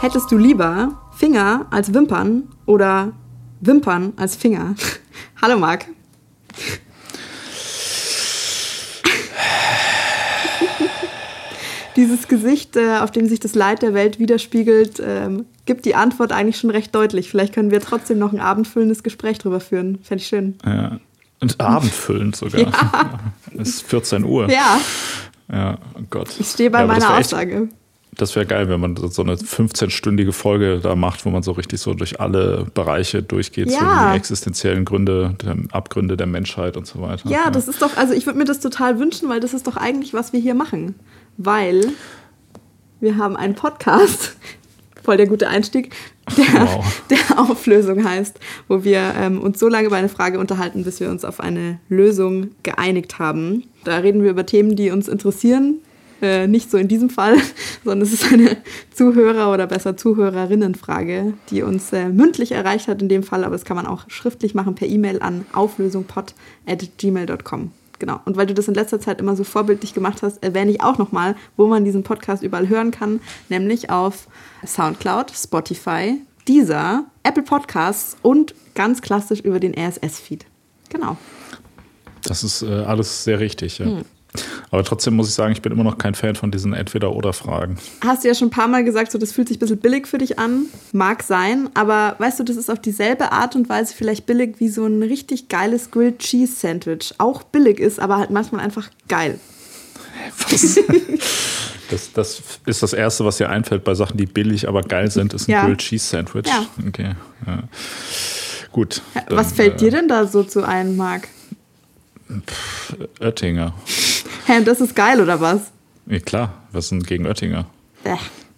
Hättest du lieber Finger als Wimpern oder Wimpern als Finger? Hallo Marc. Dieses Gesicht, äh, auf dem sich das Leid der Welt widerspiegelt, ähm, gibt die Antwort eigentlich schon recht deutlich. Vielleicht können wir trotzdem noch ein abendfüllendes Gespräch drüber führen. Fände ich schön. Ja. Und abendfüllend sogar. Ja. Es ist 14 Uhr. Ja. Ja, oh Gott. Ich stehe bei ja, meiner Aussage. Echt, das wäre geil, wenn man so eine 15-stündige Folge da macht, wo man so richtig so durch alle Bereiche durchgeht, ja. so die existenziellen Gründe, Abgründe der Menschheit und so weiter. Ja, ja. das ist doch, also ich würde mir das total wünschen, weil das ist doch eigentlich, was wir hier machen. Weil wir haben einen Podcast, voll der gute Einstieg, der, wow. der Auflösung heißt, wo wir ähm, uns so lange über eine Frage unterhalten, bis wir uns auf eine Lösung geeinigt haben. Da reden wir über Themen, die uns interessieren, äh, nicht so in diesem Fall, sondern es ist eine Zuhörer- oder besser Zuhörerinnenfrage, die uns äh, mündlich erreicht hat in dem Fall, aber das kann man auch schriftlich machen per E-Mail an auflösungpod.gmail.com. Genau. Und weil du das in letzter Zeit immer so vorbildlich gemacht hast, erwähne ich auch nochmal, wo man diesen Podcast überall hören kann, nämlich auf Soundcloud, Spotify, Deezer, Apple Podcasts und ganz klassisch über den RSS-Feed. Genau. Das ist äh, alles sehr richtig, ja. Hm. Aber trotzdem muss ich sagen, ich bin immer noch kein Fan von diesen Entweder-Oder-Fragen. Hast du ja schon ein paar Mal gesagt, so das fühlt sich ein bisschen billig für dich an. Mag sein, aber weißt du, das ist auf dieselbe Art und Weise vielleicht billig wie so ein richtig geiles Grilled Cheese Sandwich. Auch billig ist, aber halt manchmal einfach geil. Was? das, das ist das Erste, was dir einfällt bei Sachen, die billig, aber geil sind, ist ein ja. Grilled Cheese Sandwich. Ja. Okay. Ja. Gut. Dann, was fällt äh, dir denn da so zu ein, Marc? Oettinger. Hä, das ist geil, oder was? Ja, klar, was ist denn gegen Oettinger? Äh,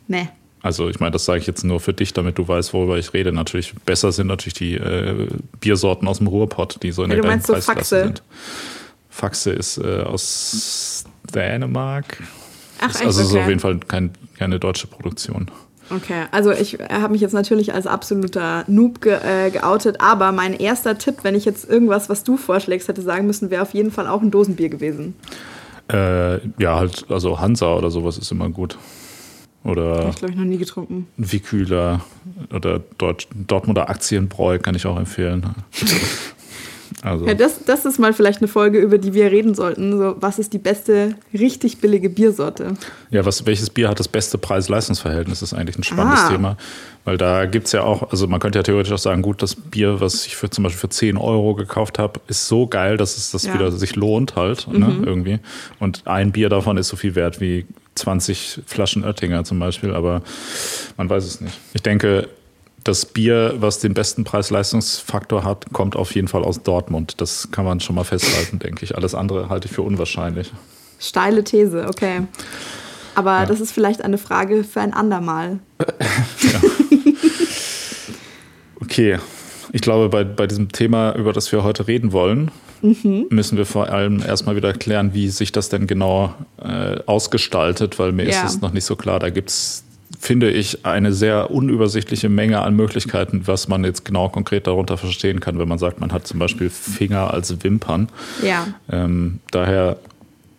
nee. Also ich meine, das sage ich jetzt nur für dich, damit du weißt, worüber ich rede. Natürlich besser sind natürlich die äh, Biersorten aus dem Ruhrpott, die so in ja, der Preisklasse so sind. Faxe ist äh, aus Dänemark. Ach, echt? Also okay. ist auf jeden Fall kein, keine deutsche Produktion. Okay, also ich habe mich jetzt natürlich als absoluter Noob ge äh, geoutet, aber mein erster Tipp, wenn ich jetzt irgendwas, was du vorschlägst, hätte sagen müssen, wäre auf jeden Fall auch ein Dosenbier gewesen. Äh, ja, halt, also Hansa oder sowas ist immer gut. Oder. Ich glaube ich noch nie getrunken. Vikühler oder Dort Dortmunder Aktienbräu kann ich auch empfehlen. Also. Ja, das, das ist mal vielleicht eine Folge, über die wir reden sollten. So, was ist die beste, richtig billige Biersorte? Ja, was, welches Bier hat das beste Preis-Leistungs-Verhältnis? Das ist eigentlich ein spannendes ah. Thema. Weil da gibt es ja auch, also man könnte ja theoretisch auch sagen, gut, das Bier, was ich für zum Beispiel für 10 Euro gekauft habe, ist so geil, dass es das ja. wieder sich lohnt halt, ne, mhm. ne, irgendwie. Und ein Bier davon ist so viel wert wie 20 Flaschen Oettinger zum Beispiel, aber man weiß es nicht. Ich denke, das Bier, was den besten Preis-Leistungsfaktor hat, kommt auf jeden Fall aus Dortmund. Das kann man schon mal festhalten, denke ich. Alles andere halte ich für unwahrscheinlich. Steile These, okay. Aber ja. das ist vielleicht eine Frage für ein andermal. ja. Okay, ich glaube, bei, bei diesem Thema, über das wir heute reden wollen, mhm. müssen wir vor allem erstmal wieder klären, wie sich das denn genau äh, ausgestaltet, weil mir ja. ist es noch nicht so klar. Da gibt es finde ich, eine sehr unübersichtliche Menge an Möglichkeiten, was man jetzt genau konkret darunter verstehen kann, wenn man sagt, man hat zum Beispiel Finger als Wimpern. Ja. Ähm, daher,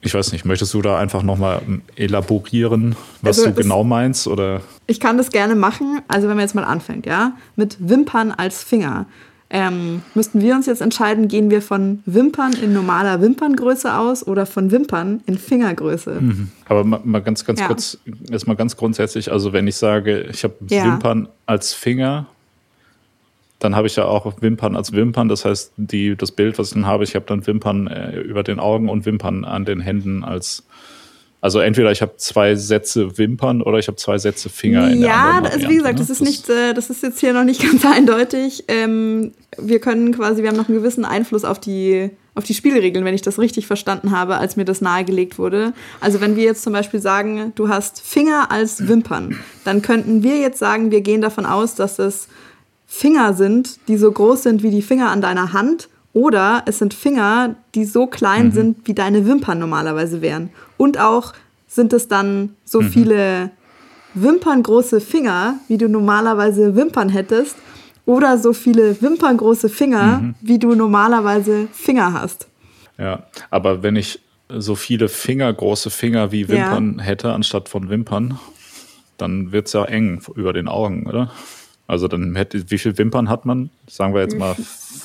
ich weiß nicht, möchtest du da einfach nochmal elaborieren, was also du genau meinst? Oder? Ich kann das gerne machen. Also wenn man jetzt mal anfängt, ja, mit Wimpern als Finger ähm, müssten wir uns jetzt entscheiden, gehen wir von Wimpern in normaler Wimperngröße aus oder von Wimpern in Fingergröße. Mhm. Aber mal, mal, ganz, ganz ja. kurz, erstmal ganz grundsätzlich, also wenn ich sage, ich habe ja. Wimpern als Finger, dann habe ich ja auch Wimpern als Wimpern. Das heißt, die, das Bild, was ich dann habe, ich habe dann Wimpern äh, über den Augen und Wimpern an den Händen als also entweder ich habe zwei Sätze Wimpern oder ich habe zwei Sätze Finger in ja, der also wie gesagt, ne? das ist nicht, äh, das ist jetzt hier noch nicht ganz eindeutig. Ähm, wir können quasi, wir haben noch einen gewissen Einfluss auf die, auf die Spielregeln, wenn ich das richtig verstanden habe, als mir das nahegelegt wurde. Also wenn wir jetzt zum Beispiel sagen, du hast Finger als Wimpern, dann könnten wir jetzt sagen, wir gehen davon aus, dass es Finger sind, die so groß sind wie die Finger an deiner Hand oder es sind Finger, die so klein mhm. sind, wie deine Wimpern normalerweise wären. Und auch sind es dann so mhm. viele wimperngroße Finger, wie du normalerweise Wimpern hättest. Oder so viele wimperngroße Finger, mhm. wie du normalerweise Finger hast. Ja, aber wenn ich so viele Finger, große Finger wie Wimpern ja. hätte, anstatt von Wimpern, dann wird es ja eng über den Augen, oder? Also dann hätte, wie viele Wimpern hat man? Sagen wir jetzt mal.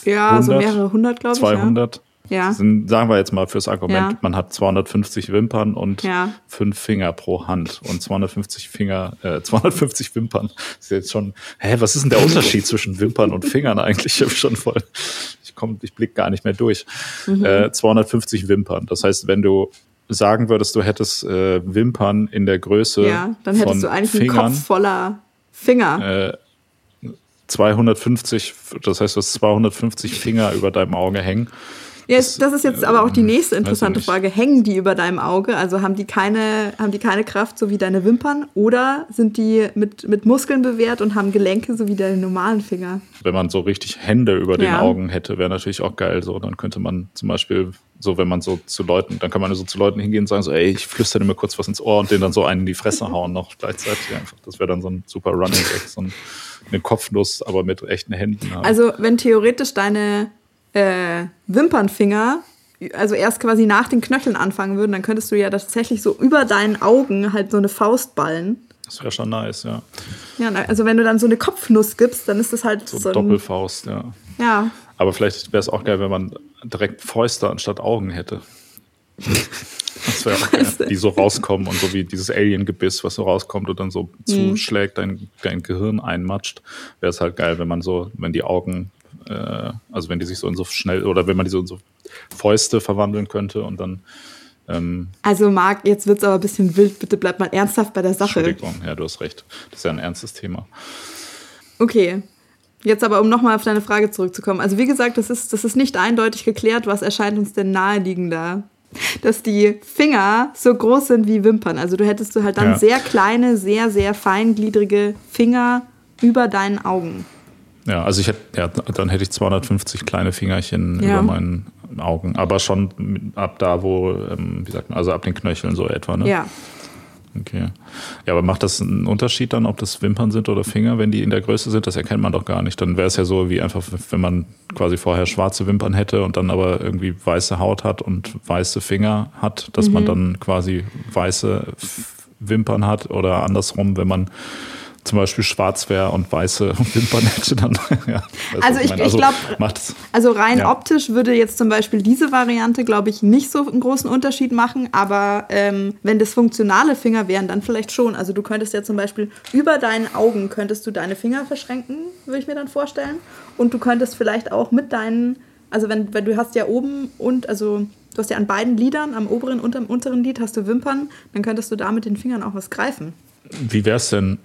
Ja, 100, so mehrere hundert, glaube ich. 200. Ja. Sind, sagen wir jetzt mal fürs Argument, ja. man hat 250 Wimpern und ja. fünf Finger pro Hand und 250 Finger, äh, 250 Wimpern. Das ist jetzt schon, hä, was ist denn der Unterschied zwischen Wimpern und Fingern eigentlich? Ich schon voll, ich komme, ich blick gar nicht mehr durch. Mhm. Äh, 250 Wimpern. Das heißt, wenn du sagen würdest, du hättest äh, Wimpern in der Größe ja, dann hättest von du eigentlich Fingern, einen Kopf voller Finger. Äh, 250, das heißt, du hast 250 Finger über deinem Auge hängen. Ja, das, das ist jetzt aber auch die nächste interessante Frage. Hängen die über deinem Auge? Also haben die keine, haben die keine Kraft, so wie deine Wimpern? Oder sind die mit, mit Muskeln bewehrt und haben Gelenke, so wie deine normalen Finger? Wenn man so richtig Hände über den ja. Augen hätte, wäre natürlich auch geil. So, dann könnte man zum Beispiel, so wenn man so zu Leuten, dann kann man so zu Leuten hingehen und sagen so, ey, ich flüstere dir mal kurz was ins Ohr und denen dann so einen in die Fresse hauen noch gleichzeitig. Einfach. Das wäre dann so ein super Running Gag, so ein, eine Kopfnuss, aber mit echten Händen. Haben. Also wenn theoretisch deine äh, Wimpernfinger, also erst quasi nach den Knöcheln anfangen würden, dann könntest du ja tatsächlich so über deinen Augen halt so eine Faust ballen. Das wäre schon nice, ja. Ja, also wenn du dann so eine Kopfnuss gibst, dann ist das halt so, so ein Doppelfaust, ja. Ja. Aber vielleicht wäre es auch geil, wenn man direkt Fäuste anstatt Augen hätte. Das wäre auch geil, die so rauskommen und so wie dieses Alien-Gebiss, was so rauskommt und dann so mhm. zuschlägt, dein, dein Gehirn einmatscht. Wäre es halt geil, wenn man so, wenn die Augen äh, also wenn die sich so in so schnell oder wenn man die so in so Fäuste verwandeln könnte und dann. Ähm, also Marc, jetzt wird es aber ein bisschen wild. Bitte bleib mal ernsthaft bei der Sache. Entschuldigung, ja, du hast recht. Das ist ja ein ernstes Thema. Okay. Jetzt aber, um nochmal auf deine Frage zurückzukommen. Also wie gesagt, das ist, das ist nicht eindeutig geklärt. Was erscheint uns denn naheliegender? Dass die Finger so groß sind wie Wimpern. Also du hättest du halt dann ja. sehr kleine, sehr, sehr feingliedrige Finger über deinen Augen. Ja, also ich hätte, ja, dann hätte ich 250 kleine Fingerchen ja. über meinen Augen, aber schon ab da, wo, ähm, wie sagt man, also ab den Knöcheln so etwa, ne? Ja. Okay. Ja, aber macht das einen Unterschied dann, ob das Wimpern sind oder Finger, wenn die in der Größe sind? Das erkennt man doch gar nicht. Dann wäre es ja so wie einfach, wenn man quasi vorher schwarze Wimpern hätte und dann aber irgendwie weiße Haut hat und weiße Finger hat, dass mhm. man dann quasi weiße Wimpern hat oder andersrum, wenn man zum Beispiel schwarz wäre und weiße Wimpern hätte, dann. ja, also ich, ich, also, glaube, also rein ja. optisch würde jetzt zum Beispiel diese Variante, glaube ich, nicht so einen großen Unterschied machen, aber ähm, wenn das funktionale Finger wären, dann vielleicht schon. Also du könntest ja zum Beispiel über deinen Augen könntest du deine Finger verschränken, würde ich mir dann vorstellen. Und du könntest vielleicht auch mit deinen, also wenn, wenn du hast ja oben und, also du hast ja an beiden Lidern, am oberen und am unteren Lid hast du Wimpern, dann könntest du da mit den Fingern auch was greifen. Wie wäre es denn,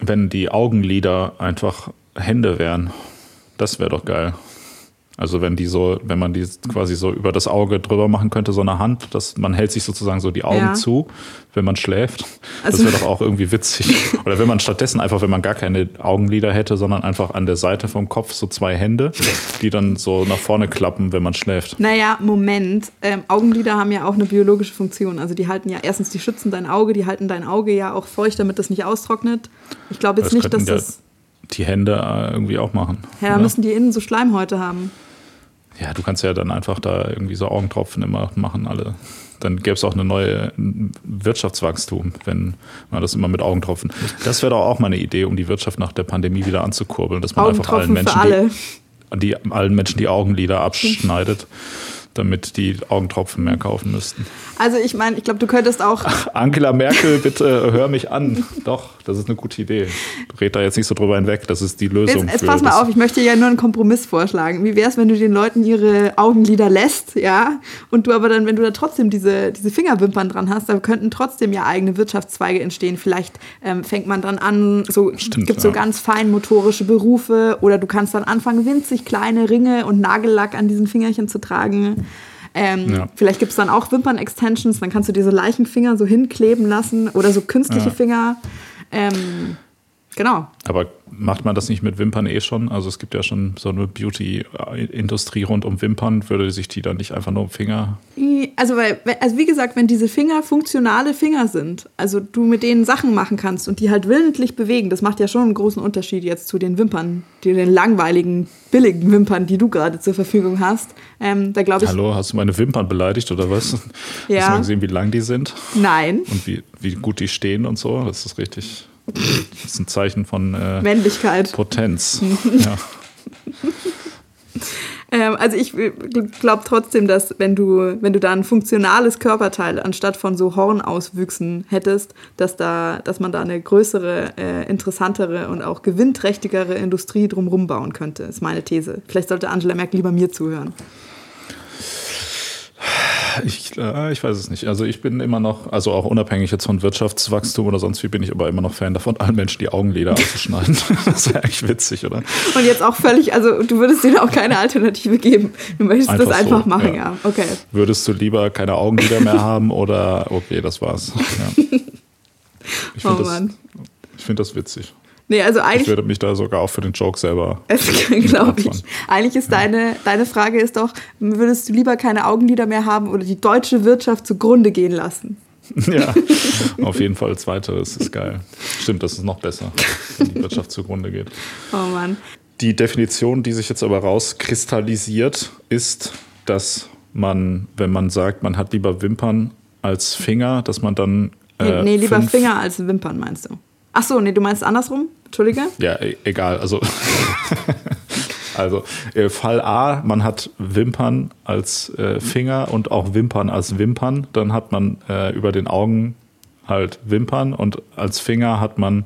wenn die Augenlider einfach Hände wären. Das wäre doch geil. Also wenn die so, wenn man die quasi so über das Auge drüber machen könnte, so eine Hand, dass man hält sich sozusagen so die Augen ja. zu, wenn man schläft. Also das wäre doch auch irgendwie witzig. Oder wenn man stattdessen einfach, wenn man gar keine Augenlider hätte, sondern einfach an der Seite vom Kopf so zwei Hände, die dann so nach vorne klappen, wenn man schläft. Naja, Moment. Ähm, Augenlider haben ja auch eine biologische Funktion. Also die halten ja erstens, die schützen dein Auge, die halten dein Auge ja auch feucht, damit das nicht austrocknet. Ich glaube jetzt das nicht, dass das die Hände äh, irgendwie auch machen. Ja, oder? müssen die innen so Schleimhäute haben. Ja, du kannst ja dann einfach da irgendwie so Augentropfen immer machen, alle. Dann gäbe es auch eine neue Wirtschaftswachstum, wenn man das immer mit Augentropfen. Das wäre doch auch mal eine Idee, um die Wirtschaft nach der Pandemie wieder anzukurbeln, dass man einfach allen Menschen, die, die, allen Menschen die Augenlider abschneidet damit die Augentropfen mehr kaufen müssten. Also ich meine, ich glaube, du könntest auch. Ach, Angela Merkel, bitte hör mich an. Doch, das ist eine gute Idee. Red da jetzt nicht so drüber hinweg. Das ist die Lösung. Jetzt, jetzt pass mal auf, ich möchte ja nur einen Kompromiss vorschlagen. Wie wäre es, wenn du den Leuten ihre Augenlider lässt, ja? Und du aber dann, wenn du da trotzdem diese, diese Fingerwimpern dran hast, dann könnten trotzdem ja eigene Wirtschaftszweige entstehen. Vielleicht ähm, fängt man dann an, so gibt ja. so ganz feinmotorische Berufe oder du kannst dann anfangen, winzig kleine Ringe und Nagellack an diesen Fingerchen zu tragen. Ähm, ja. Vielleicht gibt es dann auch Wimpern-Extensions, dann kannst du diese Leichenfinger so hinkleben lassen oder so künstliche ja. Finger. Ähm, genau. Aber macht man das nicht mit Wimpern eh schon? Also es gibt ja schon so eine Beauty-Industrie rund um Wimpern. Würde sich die dann nicht einfach nur um Finger? Also, weil, also wie gesagt, wenn diese Finger funktionale Finger sind, also du mit denen Sachen machen kannst und die halt willentlich bewegen, das macht ja schon einen großen Unterschied jetzt zu den Wimpern, die den langweiligen, billigen Wimpern, die du gerade zur Verfügung hast. Ähm, da glaube ich. Hallo, hast du meine Wimpern beleidigt oder was? Ja. Hast du mal gesehen, wie lang die sind? Nein. Und wie, wie gut die stehen und so? Das ist richtig. Das ist ein Zeichen von äh, Männlichkeit. Potenz. ja. ähm, also ich glaube trotzdem, dass wenn du, wenn du da ein funktionales Körperteil anstatt von so Hornauswüchsen hättest, dass, da, dass man da eine größere, äh, interessantere und auch gewinnträchtigere Industrie drumherum bauen könnte, ist meine These. Vielleicht sollte Angela Merkel lieber mir zuhören. Ich, äh, ich weiß es nicht. Also ich bin immer noch, also auch unabhängig jetzt von Wirtschaftswachstum oder sonst wie, bin ich aber immer noch Fan davon, allen Menschen die Augenlider abzuschneiden. das wäre eigentlich witzig, oder? Und jetzt auch völlig, also du würdest denen auch keine Alternative geben. Du möchtest einfach das einfach so, machen, ja. ja. Okay. Würdest du lieber keine Augenlider mehr haben oder okay, das war's. Ja. Ich finde oh, das, find das witzig. Nee, also eigentlich. Ich würde mich da sogar auch für den Joke selber. glaube ich. Eigentlich ist ja. deine, deine Frage ist doch, würdest du lieber keine Augenlider mehr haben oder die deutsche Wirtschaft zugrunde gehen lassen? Ja, auf jeden Fall zweiteres ist geil. Stimmt, das ist noch besser, wenn die Wirtschaft zugrunde geht. Oh Mann. Die Definition, die sich jetzt aber rauskristallisiert, ist, dass man, wenn man sagt, man hat lieber Wimpern als Finger, dass man dann. Äh, nee, nee, lieber Finger als Wimpern, meinst du? Ach so, nee, du meinst andersrum? Entschuldige? Ja, e egal. Also, also äh, Fall A, man hat Wimpern als äh, Finger und auch Wimpern als Wimpern. Dann hat man äh, über den Augen halt Wimpern und als Finger hat man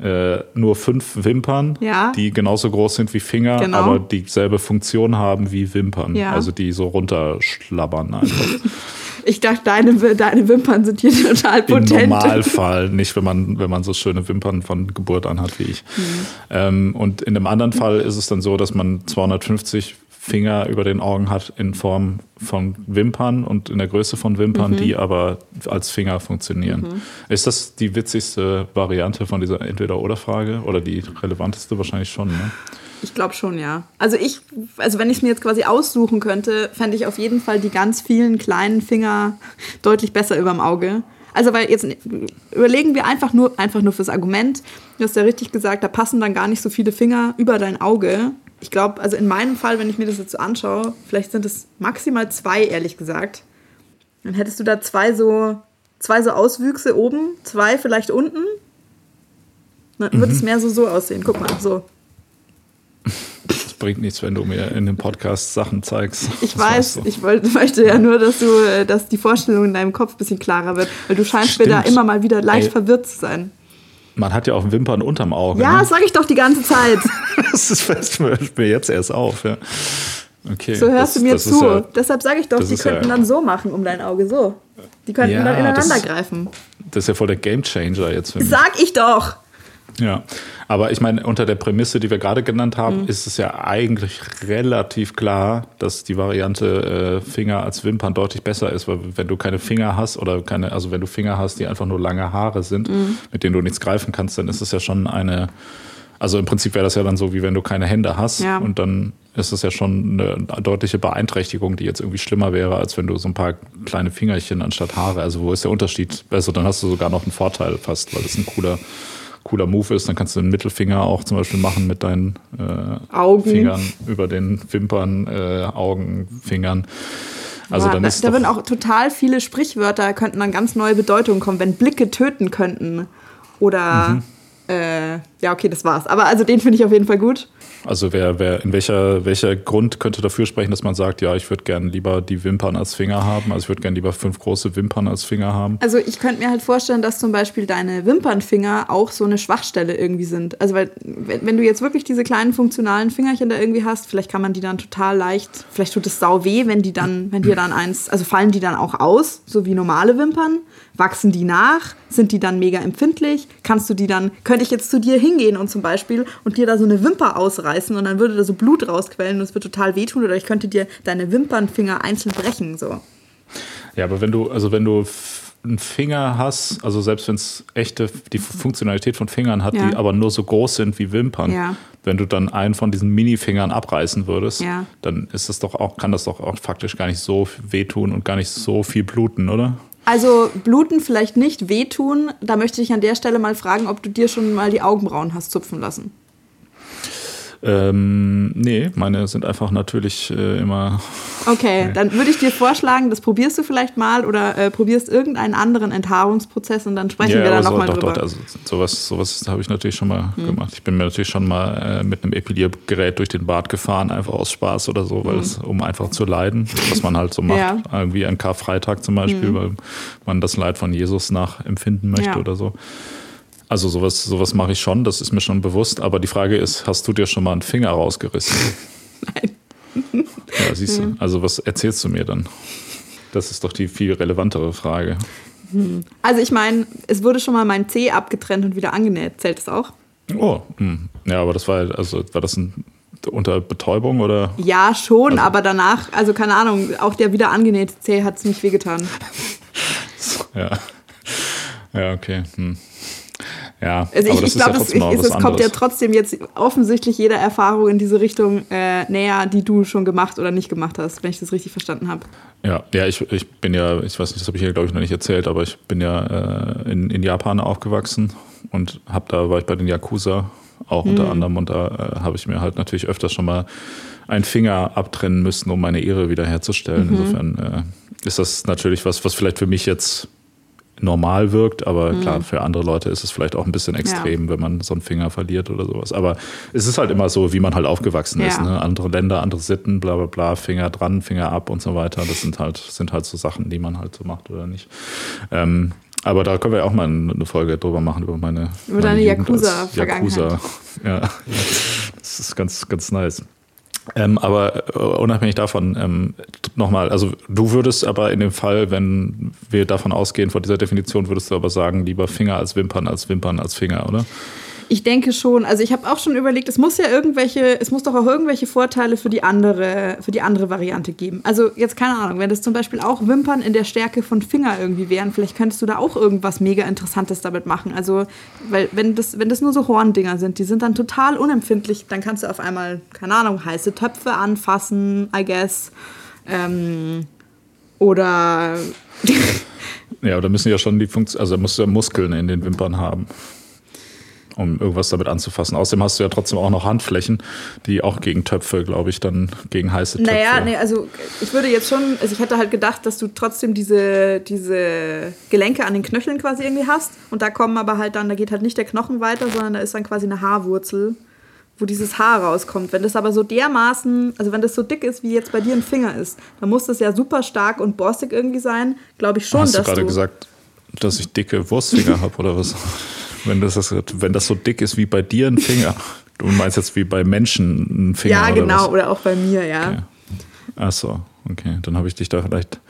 äh, nur fünf Wimpern, ja. die genauso groß sind wie Finger, genau. aber dieselbe Funktion haben wie Wimpern. Ja. Also die so runterschlabbern einfach. Ich dachte, deine, deine Wimpern sind hier total potent. Im Normalfall, nicht wenn man, wenn man so schöne Wimpern von Geburt an hat wie ich. Mhm. Ähm, und in dem anderen Fall ist es dann so, dass man 250 Finger über den Augen hat in Form von Wimpern und in der Größe von Wimpern, mhm. die aber als Finger funktionieren. Mhm. Ist das die witzigste Variante von dieser Entweder-Oder-Frage oder die relevanteste wahrscheinlich schon? Ne? Ich glaube schon, ja. Also ich, also wenn ich es mir jetzt quasi aussuchen könnte, fände ich auf jeden Fall die ganz vielen kleinen Finger deutlich besser über dem Auge. Also weil jetzt überlegen wir einfach nur, einfach nur fürs Argument. Du hast ja richtig gesagt, da passen dann gar nicht so viele Finger über dein Auge. Ich glaube, also in meinem Fall, wenn ich mir das jetzt so anschaue, vielleicht sind es maximal zwei, ehrlich gesagt. Dann hättest du da zwei so, zwei so Auswüchse oben, zwei vielleicht unten. Dann mhm. wird es mehr so so aussehen. Guck mal, so bringt nichts, wenn du mir in dem Podcast Sachen zeigst. Ich das weiß, so. ich wollte, möchte ja nur, dass du, äh, dass die Vorstellung in deinem Kopf ein bisschen klarer wird, weil du scheinst Stimmt. mir da immer mal wieder leicht Ey, verwirrt zu sein. Man hat ja auch Wimpern unterm Auge. Ja, ne? das sage ich doch die ganze Zeit. das fällt mir jetzt erst auf. Ja. Okay, so hörst das, du mir zu. Ja, Deshalb sage ich doch, die könnten ja, dann so machen um dein Auge, so. Die könnten dann ineinander das, greifen. Das ist ja voll der Gamechanger jetzt für mich. Sag ich doch. Ja, aber ich meine, unter der Prämisse, die wir gerade genannt haben, mhm. ist es ja eigentlich relativ klar, dass die Variante äh, Finger als Wimpern deutlich besser ist, weil wenn du keine Finger hast oder keine, also wenn du Finger hast, die einfach nur lange Haare sind, mhm. mit denen du nichts greifen kannst, dann ist es ja schon eine, also im Prinzip wäre das ja dann so, wie wenn du keine Hände hast ja. und dann ist es ja schon eine deutliche Beeinträchtigung, die jetzt irgendwie schlimmer wäre, als wenn du so ein paar kleine Fingerchen anstatt Haare. Also wo ist der Unterschied? Also dann hast du sogar noch einen Vorteil fast, weil das ein cooler cooler Move ist. Dann kannst du den Mittelfinger auch zum Beispiel machen mit deinen äh, Augen. Fingern über den Wimpern, äh, Augen, Fingern. Also ja, dann ist da, da würden auch total viele Sprichwörter, könnten dann ganz neue Bedeutungen kommen, wenn Blicke töten könnten. Oder mhm. äh, ja, okay, das war's. Aber also den finde ich auf jeden Fall gut. Also wer, wer, in welcher, welcher Grund könnte dafür sprechen, dass man sagt, ja, ich würde gerne lieber die Wimpern als Finger haben, also ich würde gerne lieber fünf große Wimpern als Finger haben? Also ich könnte mir halt vorstellen, dass zum Beispiel deine Wimpernfinger auch so eine Schwachstelle irgendwie sind. Also weil, wenn du jetzt wirklich diese kleinen funktionalen Fingerchen da irgendwie hast, vielleicht kann man die dann total leicht, vielleicht tut es sau weh, wenn die dann, wenn dir dann eins, also fallen die dann auch aus, so wie normale Wimpern. Wachsen die nach? Sind die dann mega empfindlich? Kannst du die dann, könnte ich jetzt zu dir hingehen und zum Beispiel und dir da so eine Wimper ausreißen und dann würde da so Blut rausquellen und es wird total wehtun oder ich könnte dir deine Wimpernfinger einzeln brechen, so. Ja, aber wenn du, also wenn du einen Finger hast, also selbst wenn es echte, die Funktionalität von Fingern hat, ja. die aber nur so groß sind wie Wimpern, ja. wenn du dann einen von diesen Mini-Fingern abreißen würdest, ja. dann ist das doch auch, kann das doch auch faktisch gar nicht so wehtun und gar nicht so viel bluten, oder? Also bluten vielleicht nicht, wehtun. Da möchte ich an der Stelle mal fragen, ob du dir schon mal die Augenbrauen hast zupfen lassen. Ähm, nee, meine sind einfach natürlich äh, immer. Okay, nee. dann würde ich dir vorschlagen, das probierst du vielleicht mal oder äh, probierst irgendeinen anderen Enthaarungsprozess und dann sprechen ja, wir da nochmal so, drüber. Doch, also sowas, sowas habe ich natürlich schon mal hm. gemacht. Ich bin mir natürlich schon mal äh, mit einem Epiliergerät durch den Bart gefahren, einfach aus Spaß oder so, weil hm. es, um einfach zu leiden, was man halt so macht. Ja. Irgendwie an Karfreitag zum Beispiel, hm. weil man das Leid von Jesus nachempfinden möchte ja. oder so. Also sowas, sowas mache ich schon, das ist mir schon bewusst. Aber die Frage ist, hast du dir schon mal einen Finger rausgerissen? Nein. Ja, siehst du. Also was erzählst du mir dann? Das ist doch die viel relevantere Frage. Hm. Also ich meine, es wurde schon mal mein Zeh abgetrennt und wieder angenäht. Zählt das auch? Oh, hm. ja, aber das war also war das ein unter Betäubung oder? Ja, schon, also, aber danach, also keine Ahnung, auch der wieder angenähte Zeh hat es nicht wehgetan. ja. Ja, okay. Hm. Ja, also ich, ich glaube, ja es, es kommt ja trotzdem jetzt offensichtlich jeder Erfahrung in diese Richtung äh, näher, die du schon gemacht oder nicht gemacht hast, wenn ich das richtig verstanden habe. Ja, ja, ich, ich bin ja, ich weiß nicht, das habe ich hier glaube ich noch nicht erzählt, aber ich bin ja äh, in, in Japan aufgewachsen und hab da war ich bei den Yakuza auch hm. unter anderem und da äh, habe ich mir halt natürlich öfters schon mal einen Finger abtrennen müssen, um meine Ehre wiederherzustellen. Mhm. Insofern äh, ist das natürlich was, was vielleicht für mich jetzt normal wirkt, aber mhm. klar, für andere Leute ist es vielleicht auch ein bisschen extrem, ja. wenn man so einen Finger verliert oder sowas. Aber es ist halt immer so, wie man halt aufgewachsen ja. ist. Ne? Andere Länder, andere Sitten, bla bla bla, Finger dran, Finger ab und so weiter. Das sind halt, sind halt so Sachen, die man halt so macht oder nicht. Ähm, aber da können wir auch mal eine Folge drüber machen, über meine, über deine Yakuza-Vergangenheit. Yakuza. Ja, das ist ganz, ganz nice. Ähm, aber äh, unabhängig davon, ähm, nochmal, also du würdest aber in dem Fall, wenn wir davon ausgehen, von dieser Definition, würdest du aber sagen, lieber Finger als Wimpern als Wimpern als Finger, oder? Ich denke schon. Also ich habe auch schon überlegt, es muss ja irgendwelche, es muss doch auch irgendwelche Vorteile für die andere, für die andere Variante geben. Also jetzt keine Ahnung, wenn das zum Beispiel auch Wimpern in der Stärke von Finger irgendwie wären, vielleicht könntest du da auch irgendwas mega Interessantes damit machen. Also, weil wenn das, wenn das nur so Horndinger sind, die sind dann total unempfindlich, dann kannst du auf einmal, keine Ahnung, heiße Töpfe anfassen, I guess. Ähm, oder ja, da müssen ja schon die Funktion, also musst du ja Muskeln in den Wimpern haben um irgendwas damit anzufassen. Außerdem hast du ja trotzdem auch noch Handflächen, die auch gegen Töpfe, glaube ich, dann gegen heiße Töpfe. Naja, nee, also ich würde jetzt schon, also ich hätte halt gedacht, dass du trotzdem diese, diese Gelenke an den Knöcheln quasi irgendwie hast. Und da kommen aber halt dann, da geht halt nicht der Knochen weiter, sondern da ist dann quasi eine Haarwurzel wo dieses Haar rauskommt. Wenn das aber so dermaßen, also wenn das so dick ist, wie jetzt bei dir ein Finger ist, dann muss das ja super stark und borstig irgendwie sein. Glaube ich schon, Hast dass du gerade gesagt, dass ich dicke Wurstfinger habe oder was? Wenn das, wenn das so dick ist wie bei dir ein Finger. Du meinst jetzt wie bei Menschen ein Finger? Ja, oder genau, was? oder auch bei mir, ja. Okay. Ach so, okay. Dann habe ich dich da vielleicht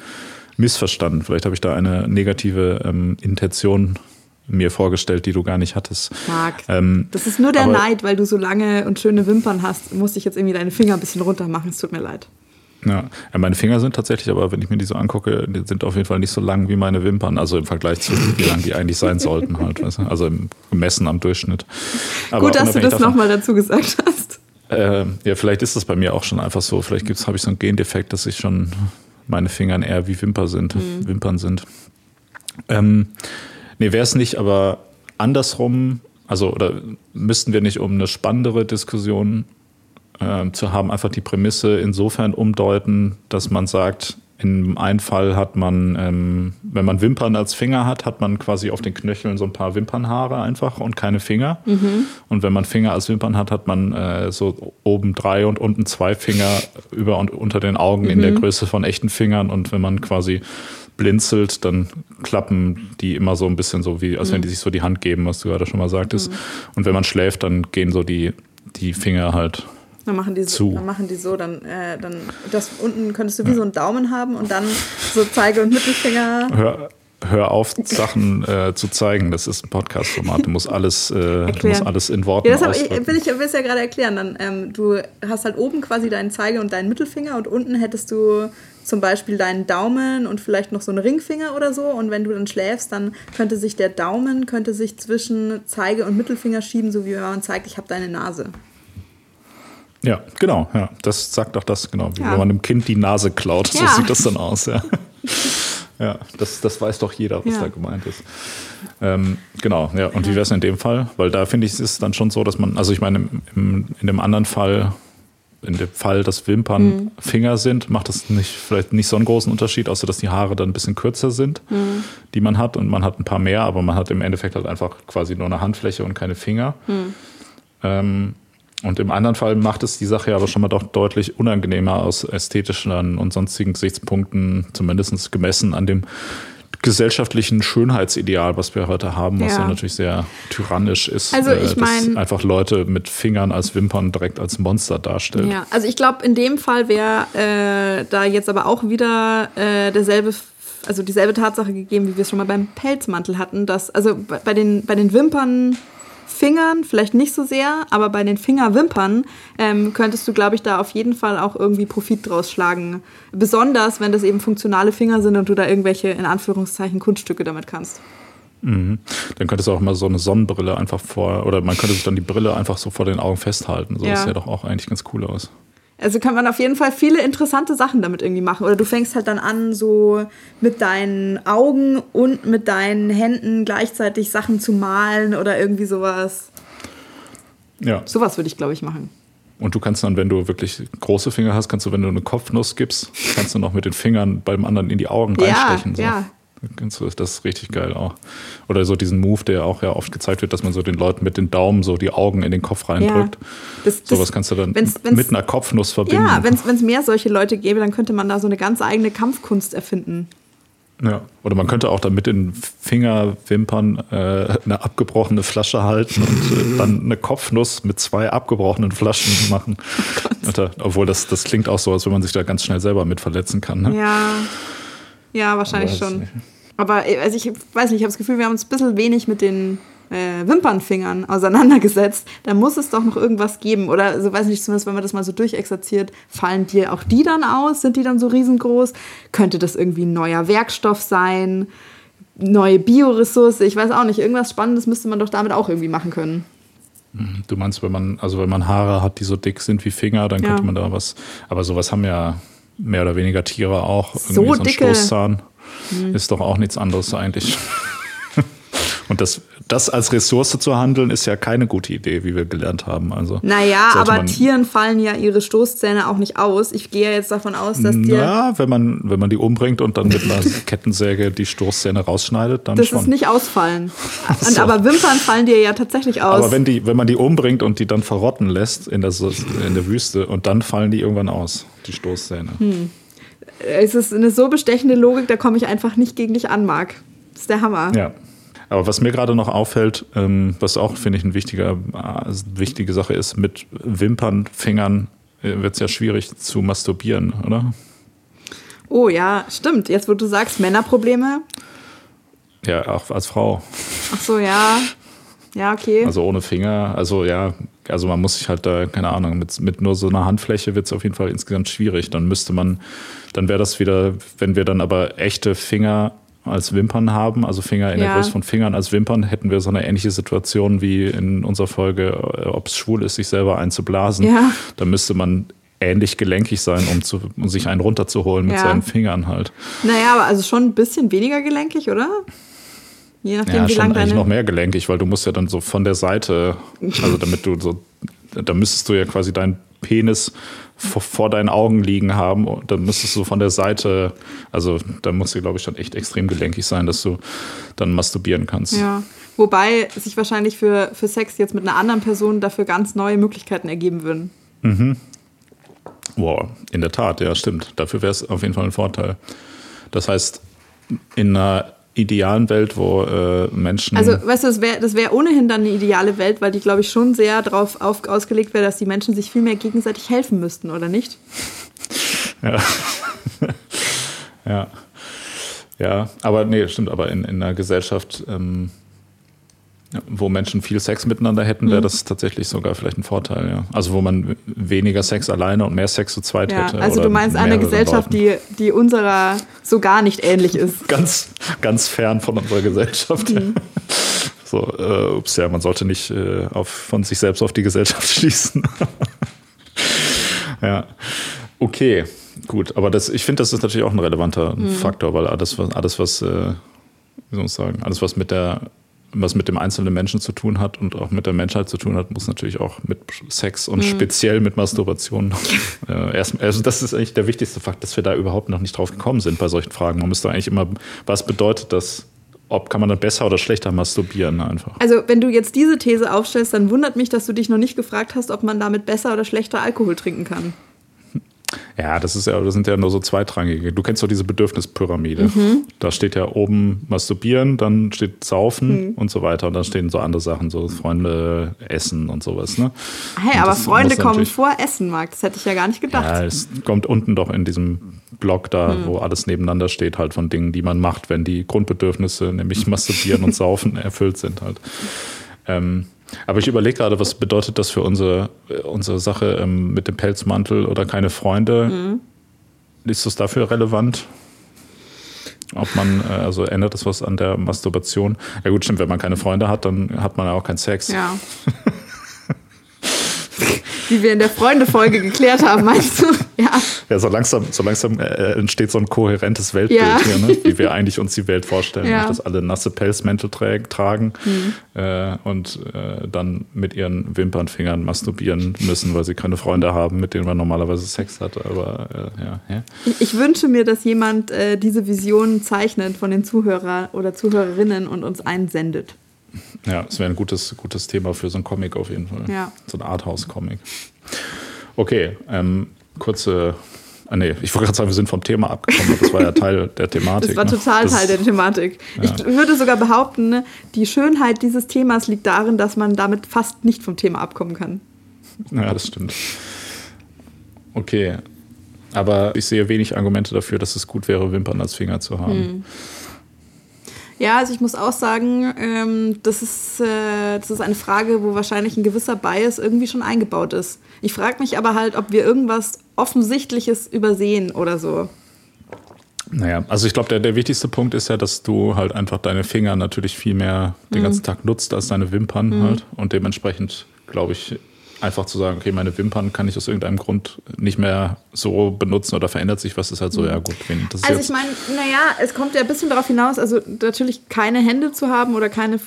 missverstanden. Vielleicht habe ich da eine negative ähm, Intention mir vorgestellt, die du gar nicht hattest. Marc, ähm, das ist nur der Neid, weil du so lange und schöne Wimpern hast, musste ich jetzt irgendwie deine Finger ein bisschen runter machen. Es tut mir leid. Ja. ja, meine Finger sind tatsächlich, aber wenn ich mir die so angucke, die sind auf jeden Fall nicht so lang wie meine Wimpern, also im Vergleich zu wie lang die eigentlich sein sollten halt, weißt du? also im, gemessen am Durchschnitt. Aber Gut, dass du das nochmal dazu gesagt hast. Äh, ja, vielleicht ist das bei mir auch schon einfach so. Vielleicht habe ich so einen Gendefekt, dass ich schon meine Fingern eher wie Wimper sind, mhm. Wimpern sind. Ähm, nee, wäre es nicht, aber andersrum, also oder müssten wir nicht um eine spannendere Diskussion äh, zu haben, einfach die Prämisse insofern umdeuten, dass man sagt, in einem Fall hat man, ähm, wenn man Wimpern als Finger hat, hat man quasi auf den Knöcheln so ein paar Wimpernhaare einfach und keine Finger. Mhm. Und wenn man Finger als Wimpern hat, hat man äh, so oben drei und unten zwei Finger über und unter den Augen mhm. in der mhm. Größe von echten Fingern. Und wenn man quasi blinzelt, dann klappen die immer so ein bisschen so wie, als mhm. wenn die sich so die Hand geben, was du gerade schon mal sagtest. Mhm. Und wenn man schläft, dann gehen so die, die Finger halt dann machen die so, dann machen die so, dann, äh, dann das unten könntest du wie ja. so einen Daumen haben und dann so Zeige- und Mittelfinger. Hör, hör auf, Sachen äh, zu zeigen. Das ist ein Podcast-Format. Du musst alles, äh, du musst alles in Worten ja, das ich, will ich will es ja gerade erklären. Dann, ähm, du hast halt oben quasi deinen Zeige- und deinen Mittelfinger und unten hättest du zum Beispiel deinen Daumen und vielleicht noch so einen Ringfinger oder so. Und wenn du dann schläfst, dann könnte sich der Daumen könnte sich zwischen Zeige- und Mittelfinger schieben, so wie wenn man zeigt, ich habe deine Nase. Ja, genau, ja. Das sagt auch das, genau. Wie ja. wenn man einem Kind die Nase klaut. So ja. sieht das dann aus, ja. ja, das, das weiß doch jeder, was ja. da gemeint ist. Ähm, genau, ja. Und wie wäre es in dem Fall? Weil da finde ich, es ist dann schon so, dass man, also ich meine, im, im, in dem anderen Fall, in dem Fall, dass Wimpern mhm. Finger sind, macht das nicht, vielleicht nicht so einen großen Unterschied, außer dass die Haare dann ein bisschen kürzer sind, mhm. die man hat. Und man hat ein paar mehr, aber man hat im Endeffekt halt einfach quasi nur eine Handfläche und keine Finger. Mhm. Ähm, und im anderen Fall macht es die Sache aber schon mal doch deutlich unangenehmer aus ästhetischen und sonstigen Gesichtspunkten, zumindest gemessen an dem gesellschaftlichen Schönheitsideal, was wir heute haben, was ja, ja natürlich sehr tyrannisch ist. Also ich äh, meine einfach Leute mit Fingern als Wimpern direkt als Monster darstellt. Ja, also ich glaube, in dem Fall wäre äh, da jetzt aber auch wieder äh, derselbe also dieselbe Tatsache gegeben, wie wir es schon mal beim Pelzmantel hatten, dass also bei den bei den Wimpern Fingern vielleicht nicht so sehr, aber bei den Fingerwimpern ähm, könntest du, glaube ich, da auf jeden Fall auch irgendwie Profit draus schlagen. Besonders, wenn das eben funktionale Finger sind und du da irgendwelche, in Anführungszeichen, Kunststücke damit kannst. Mhm. Dann könntest du auch mal so eine Sonnenbrille einfach vor, oder man könnte sich dann die Brille einfach so vor den Augen festhalten. So ja. das sähe doch auch eigentlich ganz cool aus. Also kann man auf jeden Fall viele interessante Sachen damit irgendwie machen. Oder du fängst halt dann an, so mit deinen Augen und mit deinen Händen gleichzeitig Sachen zu malen oder irgendwie sowas. Ja. Sowas würde ich, glaube ich, machen. Und du kannst dann, wenn du wirklich große Finger hast, kannst du, wenn du eine Kopfnuss gibst, kannst du noch mit den Fingern beim anderen in die Augen reinstechen. Ja, so. ja. Das ist richtig geil auch. Oder so diesen Move, der auch ja oft gezeigt wird, dass man so den Leuten mit den Daumen so die Augen in den Kopf reindrückt. Ja, das, das, Sowas kannst du dann wenn's, wenn's, mit einer Kopfnuss verbinden. Ja, wenn es mehr solche Leute gäbe, dann könnte man da so eine ganz eigene Kampfkunst erfinden. Ja, oder man könnte auch dann mit den Fingerwimpern äh, eine abgebrochene Flasche halten und äh, dann eine Kopfnuss mit zwei abgebrochenen Flaschen machen. Oh Obwohl das, das klingt auch so, als wenn man sich da ganz schnell selber mit verletzen kann. Ne? Ja. Ja, wahrscheinlich schon. Nicht. Aber äh, also ich weiß nicht, ich habe das Gefühl, wir haben uns ein bisschen wenig mit den äh, Wimpernfingern auseinandergesetzt. Da muss es doch noch irgendwas geben. Oder, also weiß nicht, zumindest wenn man das mal so durchexerziert, fallen dir auch die dann aus? Sind die dann so riesengroß? Könnte das irgendwie ein neuer Werkstoff sein? Neue Bioressource? Ich weiß auch nicht. Irgendwas Spannendes müsste man doch damit auch irgendwie machen können. Mhm. Du meinst, wenn man, also wenn man Haare hat, die so dick sind wie Finger, dann ja. könnte man da was. Aber sowas haben ja mehr oder weniger Tiere auch. Irgendwie so, so ein dicke. Stoßzahn hm. ist doch auch nichts anderes eigentlich. Und das, das als Ressource zu handeln, ist ja keine gute Idee, wie wir gelernt haben. Also naja, aber Tieren fallen ja ihre Stoßzähne auch nicht aus. Ich gehe ja jetzt davon aus, dass die. Ja, wenn man, wenn man die umbringt und dann mit einer Kettensäge die Stoßzähne rausschneidet, dann. Das schon. ist nicht ausfallen. so. Und aber Wimpern fallen dir ja tatsächlich aus. Aber wenn, die, wenn man die umbringt und die dann verrotten lässt in der, in der Wüste und dann fallen die irgendwann aus, die Stoßzähne. Hm. Es ist eine so bestechende Logik, da komme ich einfach nicht gegen dich an, Marc. Das ist der Hammer. Ja. Aber was mir gerade noch auffällt, ähm, was auch, finde ich, eine wichtige, äh, wichtige Sache ist, mit Wimpernfingern äh, wird es ja schwierig zu masturbieren, oder? Oh ja, stimmt. Jetzt, wo du sagst, Männerprobleme. Ja, auch als Frau. Ach so, ja. Ja, okay. Also ohne Finger. Also ja, also man muss sich halt da, keine Ahnung, mit, mit nur so einer Handfläche wird es auf jeden Fall insgesamt schwierig. Dann müsste man, dann wäre das wieder, wenn wir dann aber echte Finger als Wimpern haben, also Finger in ja. der Größe von Fingern als Wimpern, hätten wir so eine ähnliche Situation wie in unserer Folge, äh, ob es schwul ist, sich selber einzublasen. Ja. Da müsste man ähnlich gelenkig sein, um, zu, um sich einen runterzuholen mit ja. seinen Fingern halt. Naja, aber also schon ein bisschen weniger gelenkig, oder? Je nachdem, ja, wie schon eigentlich noch mehr gelenkig, weil du musst ja dann so von der Seite, also damit du so, da müsstest du ja quasi deinen Penis vor, vor, deinen Augen liegen haben. Und dann müsstest du von der Seite, also da musst du, glaube ich, schon echt extrem gelenkig sein, dass du dann masturbieren kannst. Ja. Wobei sich wahrscheinlich für, für Sex jetzt mit einer anderen Person dafür ganz neue Möglichkeiten ergeben würden. Mhm. Wow, in der Tat, ja, stimmt. Dafür wäre es auf jeden Fall ein Vorteil. Das heißt, in einer idealen Welt, wo äh, Menschen. Also, weißt du, das wäre das wär ohnehin dann eine ideale Welt, weil die, glaube ich, schon sehr darauf ausgelegt wäre, dass die Menschen sich viel mehr gegenseitig helfen müssten, oder nicht? Ja. ja. Ja, aber nee, stimmt, aber in, in einer Gesellschaft, ähm, wo Menschen viel Sex miteinander hätten, wäre mhm. das tatsächlich sogar vielleicht ein Vorteil, ja. Also wo man weniger Sex alleine und mehr Sex zu zweit ja, hätte. Also du meinst eine Gesellschaft, die, die unserer so gar nicht ähnlich ist. ganz, ganz fern von unserer Gesellschaft. Mhm. So, äh, ups, ja, man sollte nicht äh, auf, von sich selbst auf die Gesellschaft schließen. ja. Okay, gut. Aber das, ich finde, das ist natürlich auch ein relevanter mhm. Faktor, weil alles, was, alles, was, äh, wie soll ich sagen, alles, was mit der was mit dem einzelnen Menschen zu tun hat und auch mit der Menschheit zu tun hat, muss natürlich auch mit Sex und mhm. speziell mit Masturbation. äh, erst, also das ist eigentlich der wichtigste Fakt, dass wir da überhaupt noch nicht drauf gekommen sind bei solchen Fragen. Man müsste eigentlich immer, was bedeutet das? Ob kann man dann besser oder schlechter masturbieren einfach? Also wenn du jetzt diese These aufstellst, dann wundert mich, dass du dich noch nicht gefragt hast, ob man damit besser oder schlechter Alkohol trinken kann. Ja, das ist ja, das sind ja nur so zweitrangige. Du kennst doch diese Bedürfnispyramide. Mhm. Da steht ja oben Masturbieren, dann steht Saufen mhm. und so weiter. Und dann stehen so andere Sachen, so Freunde, Essen und sowas. Ne? Hey, aber Freunde kommen vor Essen, Marc. Das hätte ich ja gar nicht gedacht. Ja, es kommt unten doch in diesem Block da, mhm. wo alles nebeneinander steht, halt von Dingen, die man macht, wenn die Grundbedürfnisse, nämlich Masturbieren und Saufen, erfüllt sind halt. Ähm, aber ich überlege gerade, was bedeutet das für unsere, unsere Sache ähm, mit dem Pelzmantel oder keine Freunde? Mhm. Ist das dafür relevant? Ob man, äh, also ändert das was an der Masturbation? Ja gut, stimmt, wenn man keine Freunde hat, dann hat man ja auch keinen Sex. Ja. Wie wir in der Freunde-Folge geklärt haben, meinst du? Ja. Ja, so langsam, so langsam äh, entsteht so ein kohärentes Weltbild ja. hier, ne? wie wir eigentlich uns die Welt vorstellen. Ja. Dass alle nasse Pelzmäntel tragen mhm. äh, und äh, dann mit ihren Wimpernfingern masturbieren müssen, weil sie keine Freunde haben, mit denen man normalerweise Sex hat. Aber äh, ja, ja. Ich, ich, wünsche mir, dass jemand äh, diese Vision zeichnet von den Zuhörern oder Zuhörerinnen und uns einsendet. Ja, es wäre ein gutes, gutes Thema für so ein Comic auf jeden Fall. Ja. So ein Arthouse-Comic. Okay, ähm, kurze. Ah, nee, ich wollte gerade sagen, wir sind vom Thema abgekommen, aber das war ja Teil der Thematik. Das war ne? total ne? Teil der Thematik. Ja. Ich würde sogar behaupten, ne, die Schönheit dieses Themas liegt darin, dass man damit fast nicht vom Thema abkommen kann. Ja, das stimmt. Okay. Aber ich sehe wenig Argumente dafür, dass es gut wäre, Wimpern als Finger zu haben. Hm. Ja, also ich muss auch sagen, ähm, das, ist, äh, das ist eine Frage, wo wahrscheinlich ein gewisser Bias irgendwie schon eingebaut ist. Ich frage mich aber halt, ob wir irgendwas Offensichtliches übersehen oder so. Naja, also ich glaube, der, der wichtigste Punkt ist ja, dass du halt einfach deine Finger natürlich viel mehr den mhm. ganzen Tag nutzt als deine Wimpern mhm. halt. Und dementsprechend, glaube ich, einfach zu sagen, okay, meine Wimpern kann ich aus irgendeinem Grund nicht mehr so benutzen oder verändert sich was, ist halt so, ja gut. Also ich meine, naja, es kommt ja ein bisschen darauf hinaus, also natürlich keine Hände zu haben oder keine,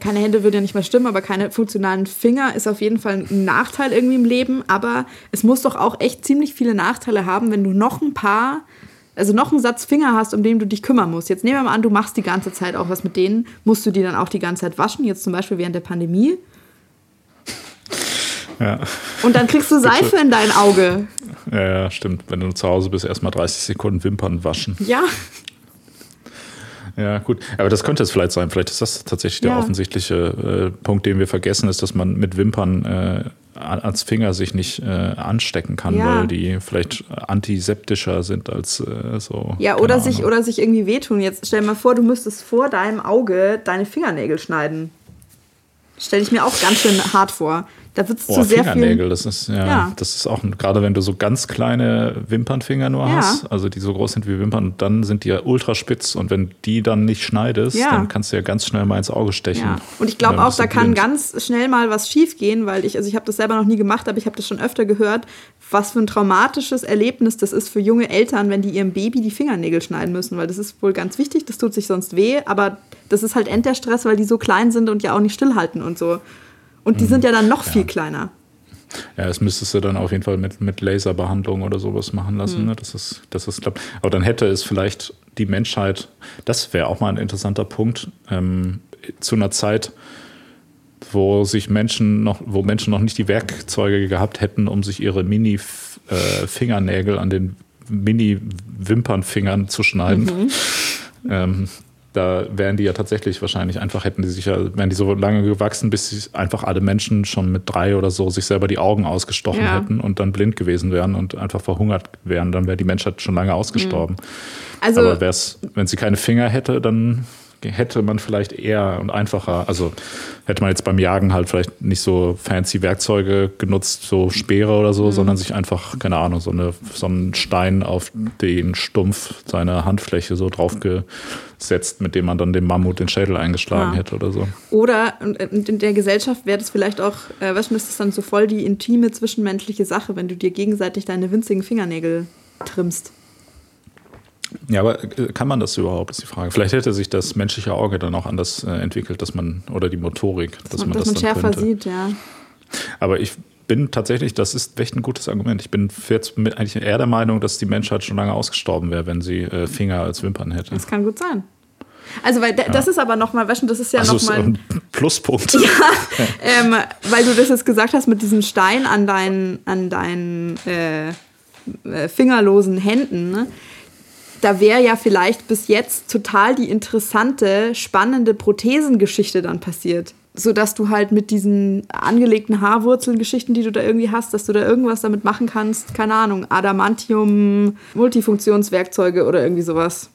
keine Hände würde ja nicht mehr stimmen, aber keine funktionalen Finger ist auf jeden Fall ein Nachteil irgendwie im Leben, aber es muss doch auch echt ziemlich viele Nachteile haben, wenn du noch ein paar also noch einen Satz Finger hast, um den du dich kümmern musst. Jetzt nehmen wir mal an, du machst die ganze Zeit auch was mit denen. Musst du die dann auch die ganze Zeit waschen? Jetzt zum Beispiel während der Pandemie. Ja. Und dann kriegst du Seife in dein Auge. Ja, stimmt. Wenn du zu Hause bist, erstmal 30 Sekunden Wimpern waschen. Ja. Ja, gut. Aber das könnte es vielleicht sein. Vielleicht ist das tatsächlich der offensichtliche äh, Punkt, den wir vergessen, ist, dass man mit Wimpern äh, als Finger sich nicht äh, anstecken kann, ja. weil die vielleicht antiseptischer sind als äh, so. Ja, oder sich, oder sich irgendwie wehtun. Jetzt stell dir mal vor, du müsstest vor deinem Auge deine Fingernägel schneiden. Stelle ich mir auch ganz schön hart vor. Da wird es zu sehr Fingernägel, viel. Das ist ja, ja, das ist auch gerade wenn du so ganz kleine Wimpernfinger nur ja. hast, also die so groß sind wie Wimpern, dann sind die ja ultra spitz und wenn die dann nicht schneidest, ja. dann kannst du ja ganz schnell mal ins Auge stechen. Und ich glaube auch, da kann ganz schnell mal was schief gehen, weil ich, also ich habe das selber noch nie gemacht, aber ich habe das schon öfter gehört, was für ein traumatisches Erlebnis das ist für junge Eltern, wenn die ihrem Baby die Fingernägel schneiden müssen, weil das ist wohl ganz wichtig, das tut sich sonst weh, aber das ist halt end der Stress, weil die so klein sind und ja auch nicht stillhalten und so. Und die mhm. sind ja dann noch ja. viel kleiner. Ja, das müsstest du dann auf jeden Fall mit, mit Laserbehandlung oder sowas machen lassen. Mhm. Ne? Das ist, das ist klappt. Aber dann hätte es vielleicht die Menschheit, das wäre auch mal ein interessanter Punkt, ähm, zu einer Zeit, wo sich Menschen noch, wo Menschen noch nicht die Werkzeuge gehabt hätten, um sich ihre Mini-Fingernägel äh, an den Mini-Wimpernfingern zu schneiden. Mhm. Ähm, da wären die ja tatsächlich wahrscheinlich einfach, hätten die sich ja, wären die so lange gewachsen, bis sie einfach alle Menschen schon mit drei oder so sich selber die Augen ausgestochen ja. hätten und dann blind gewesen wären und einfach verhungert wären. Dann wäre die Menschheit schon lange ausgestorben. Mhm. Also, Aber wenn sie keine Finger hätte, dann hätte man vielleicht eher und einfacher, also hätte man jetzt beim Jagen halt vielleicht nicht so fancy Werkzeuge genutzt, so Speere oder so, mhm. sondern sich einfach, keine Ahnung, so, eine, so einen Stein auf den Stumpf seiner Handfläche so draufgesetzt, mit dem man dann dem Mammut den Schädel eingeschlagen ja. hätte oder so. Oder in der Gesellschaft wäre das vielleicht auch, äh, was ist das dann so voll die intime zwischenmenschliche Sache, wenn du dir gegenseitig deine winzigen Fingernägel trimmst. Ja, aber äh, kann man das überhaupt, ist die Frage. Vielleicht hätte sich das menschliche Auge dann auch anders äh, entwickelt, dass man, oder die Motorik, dass, dass man, dass das man schärfer könnte. sieht, ja. Aber ich bin tatsächlich, das ist echt ein gutes Argument. Ich bin jetzt eigentlich eher der Meinung, dass die Menschheit schon lange ausgestorben wäre, wenn sie äh, Finger als Wimpern hätte. Das kann gut sein. Also, weil ja. das ist aber nochmal, weißt du, das ist ja also nochmal. ein Pluspunkt. Ja, ähm, weil du das jetzt gesagt hast mit diesem Stein an deinen, an deinen äh fingerlosen Händen. Ne? Da wäre ja vielleicht bis jetzt total die interessante, spannende Prothesengeschichte dann passiert. Sodass du halt mit diesen angelegten Haarwurzelgeschichten, die du da irgendwie hast, dass du da irgendwas damit machen kannst, keine Ahnung, Adamantium, Multifunktionswerkzeuge oder irgendwie sowas.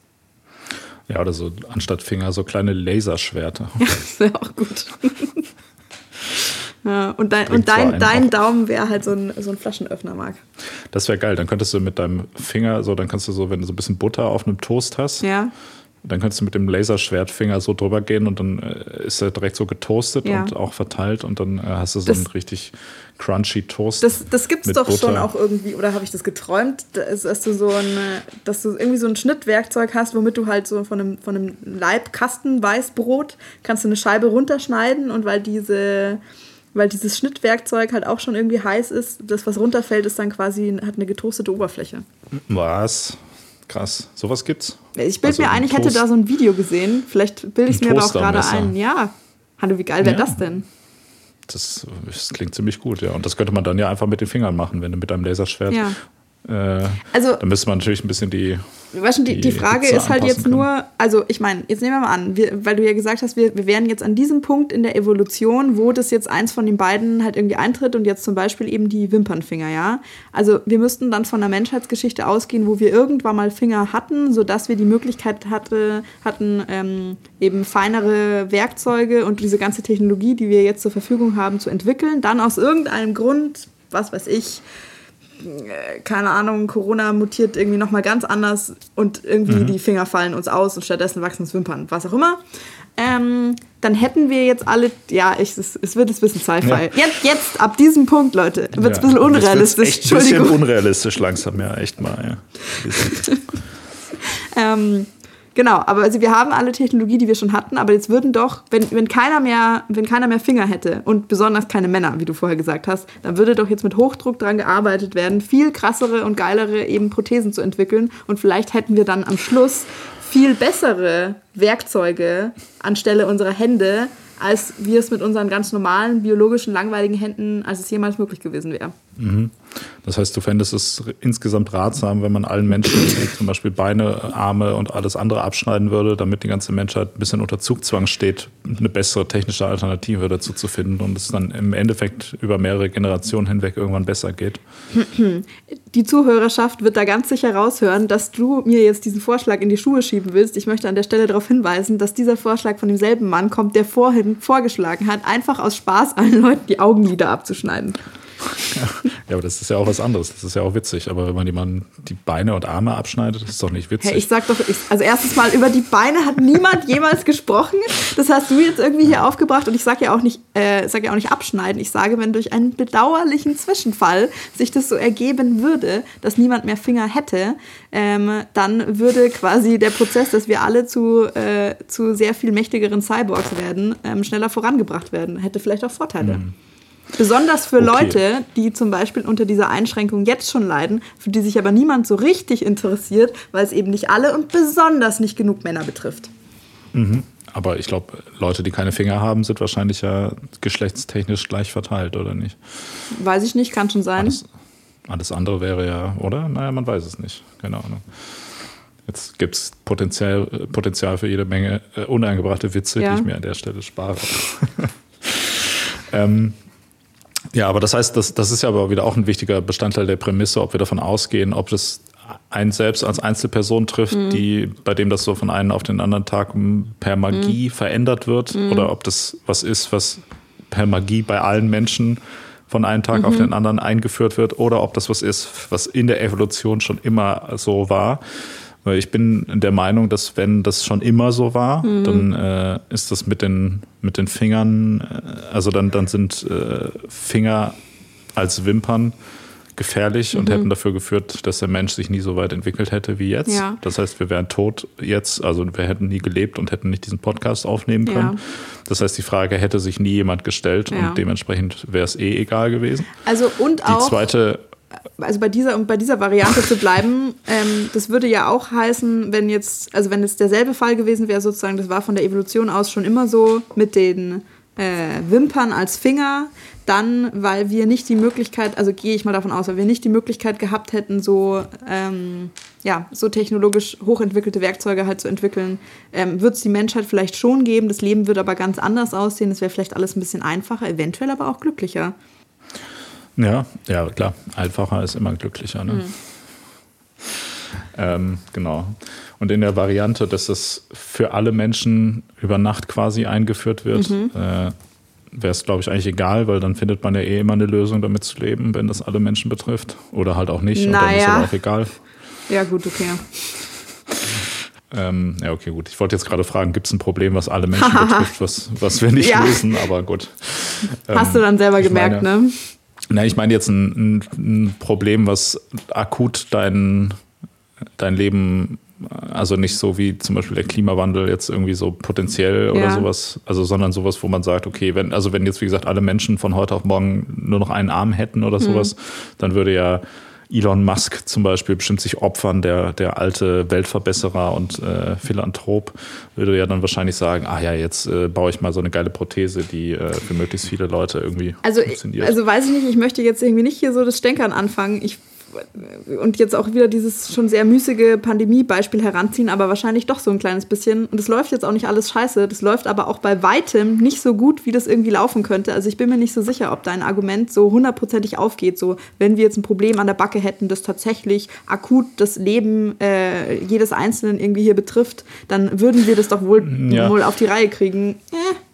Ja, oder so anstatt Finger so kleine Laserschwerter. Ja, das wäre auch gut. Ja, und dein, und dein, dein Daumen wäre halt so ein, so ein Flaschenöffner, Marc. Das wäre geil. Dann könntest du mit deinem Finger, so, dann kannst du so, wenn du so ein bisschen Butter auf einem Toast hast, ja. dann könntest du mit dem Laserschwertfinger so drüber gehen und dann äh, ist er direkt so getoastet ja. und auch verteilt und dann äh, hast du so das, einen richtig crunchy Toast. Das, das gibt es doch Butter. schon auch irgendwie, oder habe ich das geträumt, dass, dass, du so ein, dass du irgendwie so ein Schnittwerkzeug hast, womit du halt so von einem, von einem Leibkasten Weißbrot kannst du eine Scheibe runterschneiden und weil diese weil dieses Schnittwerkzeug halt auch schon irgendwie heiß ist. Das, was runterfällt, ist dann quasi, hat eine getoastete Oberfläche. Was? Krass. Sowas gibt's? Ich bilde also mir ein, ich hätte da so ein Video gesehen. Vielleicht bilde ich es mir aber auch gerade ein. Ja. Hallo, wie geil wäre ja. das denn? Das, das, klingt ziemlich gut, ja. Und das könnte man dann ja einfach mit den Fingern machen, wenn du mit einem Laserschwert ja. Äh, also, da müsste man natürlich ein bisschen die. Weißt du, die, die Frage Hitze ist halt jetzt können. nur, also ich meine, jetzt nehmen wir mal an, wir, weil du ja gesagt hast, wir, wir wären jetzt an diesem Punkt in der Evolution, wo das jetzt eins von den beiden halt irgendwie eintritt und jetzt zum Beispiel eben die Wimpernfinger, ja. Also wir müssten dann von der Menschheitsgeschichte ausgehen, wo wir irgendwann mal Finger hatten, sodass wir die Möglichkeit hatte, hatten, ähm, eben feinere Werkzeuge und diese ganze Technologie, die wir jetzt zur Verfügung haben, zu entwickeln. Dann aus irgendeinem Grund, was weiß ich, keine Ahnung, Corona mutiert irgendwie nochmal ganz anders und irgendwie mhm. die Finger fallen uns aus und stattdessen wachsen uns Wimpern, was auch immer. Ähm, dann hätten wir jetzt alle, ja, ich, es, es wird ein bisschen Sci-Fi. Ja. Jetzt, jetzt, ab diesem Punkt, Leute, wird es ja. ein bisschen unrealistisch. Echt ein bisschen unrealistisch langsam, ja, echt mal, ja. ähm, Genau, aber also wir haben alle Technologie, die wir schon hatten, aber jetzt würden doch, wenn, wenn, keiner mehr, wenn keiner mehr Finger hätte und besonders keine Männer, wie du vorher gesagt hast, dann würde doch jetzt mit Hochdruck daran gearbeitet werden, viel krassere und geilere eben Prothesen zu entwickeln und vielleicht hätten wir dann am Schluss viel bessere Werkzeuge anstelle unserer Hände, als wir es mit unseren ganz normalen, biologischen, langweiligen Händen, als es jemals möglich gewesen wäre. Mhm. Das heißt, du fändest es insgesamt ratsam, wenn man allen Menschen zum Beispiel Beine, Arme und alles andere abschneiden würde, damit die ganze Menschheit ein bisschen unter Zugzwang steht, eine bessere technische Alternative dazu zu finden und es dann im Endeffekt über mehrere Generationen hinweg irgendwann besser geht. Die Zuhörerschaft wird da ganz sicher raushören, dass du mir jetzt diesen Vorschlag in die Schuhe schieben willst. Ich möchte an der Stelle darauf hinweisen, dass dieser Vorschlag von demselben Mann kommt, der vorhin vorgeschlagen hat, einfach aus Spaß allen Leuten die Augenlider abzuschneiden. Ja, aber das ist ja auch was anderes. Das ist ja auch witzig. Aber wenn man jemanden die Beine und Arme abschneidet, das ist doch nicht witzig. Hey, ich sag doch, ich, also erstens mal, über die Beine hat niemand jemals gesprochen. Das hast du jetzt irgendwie hier aufgebracht. Und ich sage ja auch nicht, äh, sag ja auch nicht abschneiden. Ich sage, wenn durch einen bedauerlichen Zwischenfall sich das so ergeben würde, dass niemand mehr Finger hätte, ähm, dann würde quasi der Prozess, dass wir alle zu, äh, zu sehr viel mächtigeren Cyborgs werden, ähm, schneller vorangebracht werden. Hätte vielleicht auch Vorteile. Mhm. Besonders für okay. Leute, die zum Beispiel unter dieser Einschränkung jetzt schon leiden, für die sich aber niemand so richtig interessiert, weil es eben nicht alle und besonders nicht genug Männer betrifft. Mhm. Aber ich glaube, Leute, die keine Finger haben, sind wahrscheinlich ja geschlechtstechnisch gleich verteilt, oder nicht? Weiß ich nicht, kann schon sein. Alles, alles andere wäre ja, oder? Naja, man weiß es nicht. Keine Ahnung. Jetzt gibt es Potenzial, Potenzial für jede Menge äh, uneingebrachte Witze, ja. die ich mir an der Stelle spare. ähm, ja, aber das heißt, das, das ist ja aber wieder auch ein wichtiger Bestandteil der Prämisse, ob wir davon ausgehen, ob es einen selbst als Einzelperson trifft, mhm. die, bei dem das so von einem auf den anderen Tag per Magie mhm. verändert wird, mhm. oder ob das was ist, was per Magie bei allen Menschen von einem Tag auf mhm. den anderen eingeführt wird, oder ob das was ist, was in der Evolution schon immer so war. Weil ich bin der Meinung, dass wenn das schon immer so war, mhm. dann äh, ist das mit den, mit den Fingern, äh, also dann, dann sind äh, Finger als Wimpern gefährlich mhm. und hätten dafür geführt, dass der Mensch sich nie so weit entwickelt hätte wie jetzt. Ja. Das heißt, wir wären tot jetzt, also wir hätten nie gelebt und hätten nicht diesen Podcast aufnehmen können. Ja. Das heißt, die Frage hätte sich nie jemand gestellt ja. und dementsprechend wäre es eh egal gewesen. Also und auch. Die zweite also bei dieser, um bei dieser Variante zu bleiben, ähm, das würde ja auch heißen, wenn jetzt, also wenn es derselbe Fall gewesen wäre, sozusagen, das war von der Evolution aus schon immer so mit den äh, Wimpern als Finger, dann, weil wir nicht die Möglichkeit, also gehe ich mal davon aus, weil wir nicht die Möglichkeit gehabt hätten, so, ähm, ja, so technologisch hochentwickelte Werkzeuge halt zu entwickeln, ähm, wird es die Menschheit vielleicht schon geben. Das Leben wird aber ganz anders aussehen. Es wäre vielleicht alles ein bisschen einfacher, eventuell aber auch glücklicher. Ja, ja, klar. Einfacher ist immer glücklicher. Ne? Mhm. Ähm, genau. Und in der Variante, dass das für alle Menschen über Nacht quasi eingeführt wird, mhm. äh, wäre es, glaube ich, eigentlich egal, weil dann findet man ja eh immer eine Lösung, damit zu leben, wenn das alle Menschen betrifft. Oder halt auch nicht. Naja. Und dann ist aber auch egal. Ja, gut, okay. Ähm, ja, okay, gut. Ich wollte jetzt gerade fragen, gibt es ein Problem, was alle Menschen betrifft, was, was wir nicht ja. lösen, aber gut. Hast du dann selber gemerkt, meine, ne? Na, ich meine jetzt ein, ein, Problem, was akut dein, dein Leben, also nicht so wie zum Beispiel der Klimawandel jetzt irgendwie so potenziell oder ja. sowas, also sondern sowas, wo man sagt, okay, wenn, also wenn jetzt wie gesagt alle Menschen von heute auf morgen nur noch einen Arm hätten oder mhm. sowas, mhm. dann würde ja Elon Musk zum Beispiel bestimmt sich opfern, der, der alte Weltverbesserer und äh, Philanthrop, würde ja dann wahrscheinlich sagen, ah ja, jetzt äh, baue ich mal so eine geile Prothese, die äh, für möglichst viele Leute irgendwie also, funktioniert. Also weiß ich nicht, ich möchte jetzt irgendwie nicht hier so das Stänkern anfangen. Ich und jetzt auch wieder dieses schon sehr müßige Pandemie-Beispiel heranziehen, aber wahrscheinlich doch so ein kleines bisschen. Und es läuft jetzt auch nicht alles scheiße. Das läuft aber auch bei weitem nicht so gut, wie das irgendwie laufen könnte. Also ich bin mir nicht so sicher, ob dein Argument so hundertprozentig aufgeht. So, wenn wir jetzt ein Problem an der Backe hätten, das tatsächlich akut das Leben äh, jedes Einzelnen irgendwie hier betrifft, dann würden wir das doch wohl, ja. wohl auf die Reihe kriegen. Äh.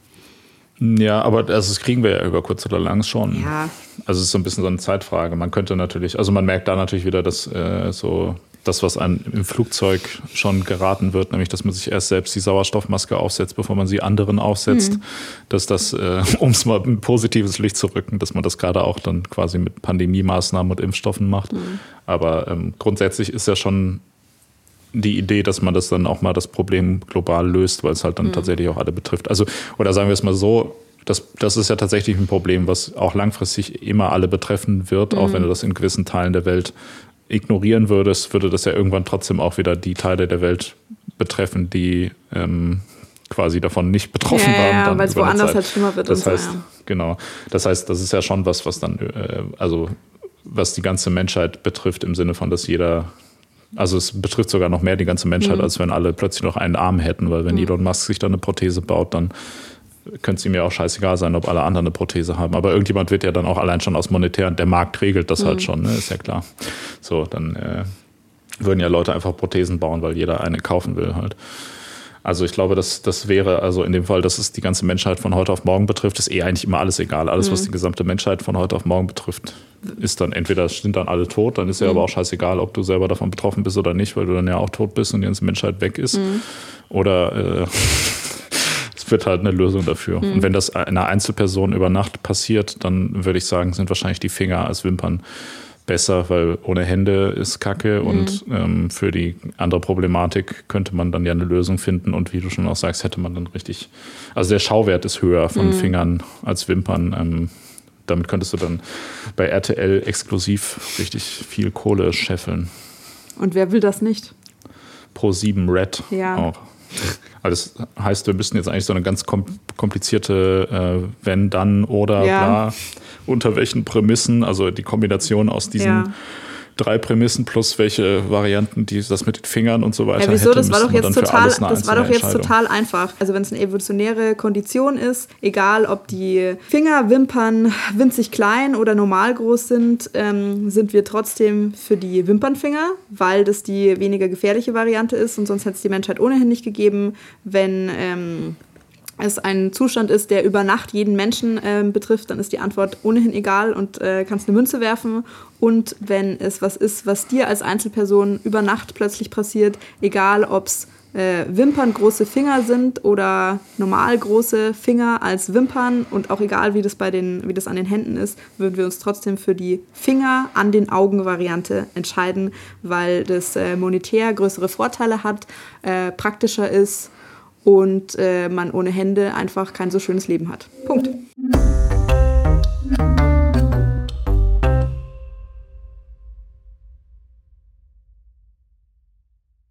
Ja, aber also das kriegen wir ja über kurz oder lang schon. Ja. Also es ist so ein bisschen so eine Zeitfrage. Man könnte natürlich, also man merkt da natürlich wieder, dass äh, so das, was einem im Flugzeug schon geraten wird, nämlich dass man sich erst selbst die Sauerstoffmaske aufsetzt, bevor man sie anderen aufsetzt, mhm. dass das, äh, um es mal ein positives Licht zu rücken, dass man das gerade auch dann quasi mit Pandemie-Maßnahmen und Impfstoffen macht. Mhm. Aber ähm, grundsätzlich ist ja schon die Idee, dass man das dann auch mal das Problem global löst, weil es halt dann mhm. tatsächlich auch alle betrifft. Also, oder sagen wir es mal so, das, das ist ja tatsächlich ein Problem, was auch langfristig immer alle betreffen wird, mhm. auch wenn du das in gewissen Teilen der Welt ignorieren würdest, würde das ja irgendwann trotzdem auch wieder die Teile der Welt betreffen, die ähm, quasi davon nicht betroffen ja, waren. Ja, weil es woanders halt schlimmer wird. Das heißt, so, ja. genau. Das heißt, das ist ja schon was, was dann, äh, also was die ganze Menschheit betrifft, im Sinne von, dass jeder also es betrifft sogar noch mehr die ganze Menschheit, mhm. als wenn alle plötzlich noch einen Arm hätten, weil wenn mhm. Elon Musk sich dann eine Prothese baut, dann könnte es ihm ja auch scheißegal sein, ob alle anderen eine Prothese haben. Aber irgendjemand wird ja dann auch allein schon aus monetären, der Markt regelt das halt mhm. halt schon, ne? ist ja klar. So, dann äh, würden ja Leute einfach Prothesen bauen, weil jeder eine kaufen will halt. Also ich glaube, das, das wäre, also in dem Fall, dass es die ganze Menschheit von heute auf morgen betrifft, ist eh eigentlich immer alles egal. Alles, mhm. was die gesamte Menschheit von heute auf morgen betrifft, ist dann entweder sind dann alle tot, dann ist ja mhm. aber auch scheißegal, ob du selber davon betroffen bist oder nicht, weil du dann ja auch tot bist und die ganze Menschheit weg ist. Mhm. Oder äh, es wird halt eine Lösung dafür. Und wenn das einer Einzelperson über Nacht passiert, dann würde ich sagen, sind wahrscheinlich die Finger als Wimpern besser, weil ohne Hände ist Kacke mhm. und ähm, für die andere Problematik könnte man dann ja eine Lösung finden und wie du schon auch sagst, hätte man dann richtig, also der Schauwert ist höher von mhm. Fingern als Wimpern. Ähm, damit könntest du dann bei RTL exklusiv richtig viel Kohle scheffeln. Und wer will das nicht? Pro 7 Red ja. auch. Also das heißt, wir müssten jetzt eigentlich so eine ganz komplizierte äh, wenn, dann oder ja. bla unter welchen Prämissen, also die Kombination aus diesen ja. Drei Prämissen plus welche Varianten, die das mit den Fingern und so weiter. Ja, wieso? Hätte, das war doch jetzt total, das war doch jetzt total einfach. Also wenn es eine evolutionäre Kondition ist, egal ob die Fingerwimpern winzig klein oder normal groß sind, ähm, sind wir trotzdem für die Wimpernfinger, weil das die weniger gefährliche Variante ist und sonst hätte es die Menschheit ohnehin nicht gegeben, wenn ähm, es ein Zustand ist, der über Nacht jeden Menschen äh, betrifft, dann ist die Antwort ohnehin egal und äh, kannst eine Münze werfen. Und wenn es was ist, was dir als Einzelperson über Nacht plötzlich passiert, egal ob es äh, Wimpern große Finger sind oder normal große Finger als Wimpern und auch egal wie das bei den wie das an den Händen ist, würden wir uns trotzdem für die Finger an den Augen Variante entscheiden, weil das äh, monetär größere Vorteile hat, äh, praktischer ist und äh, man ohne Hände einfach kein so schönes Leben hat. Punkt.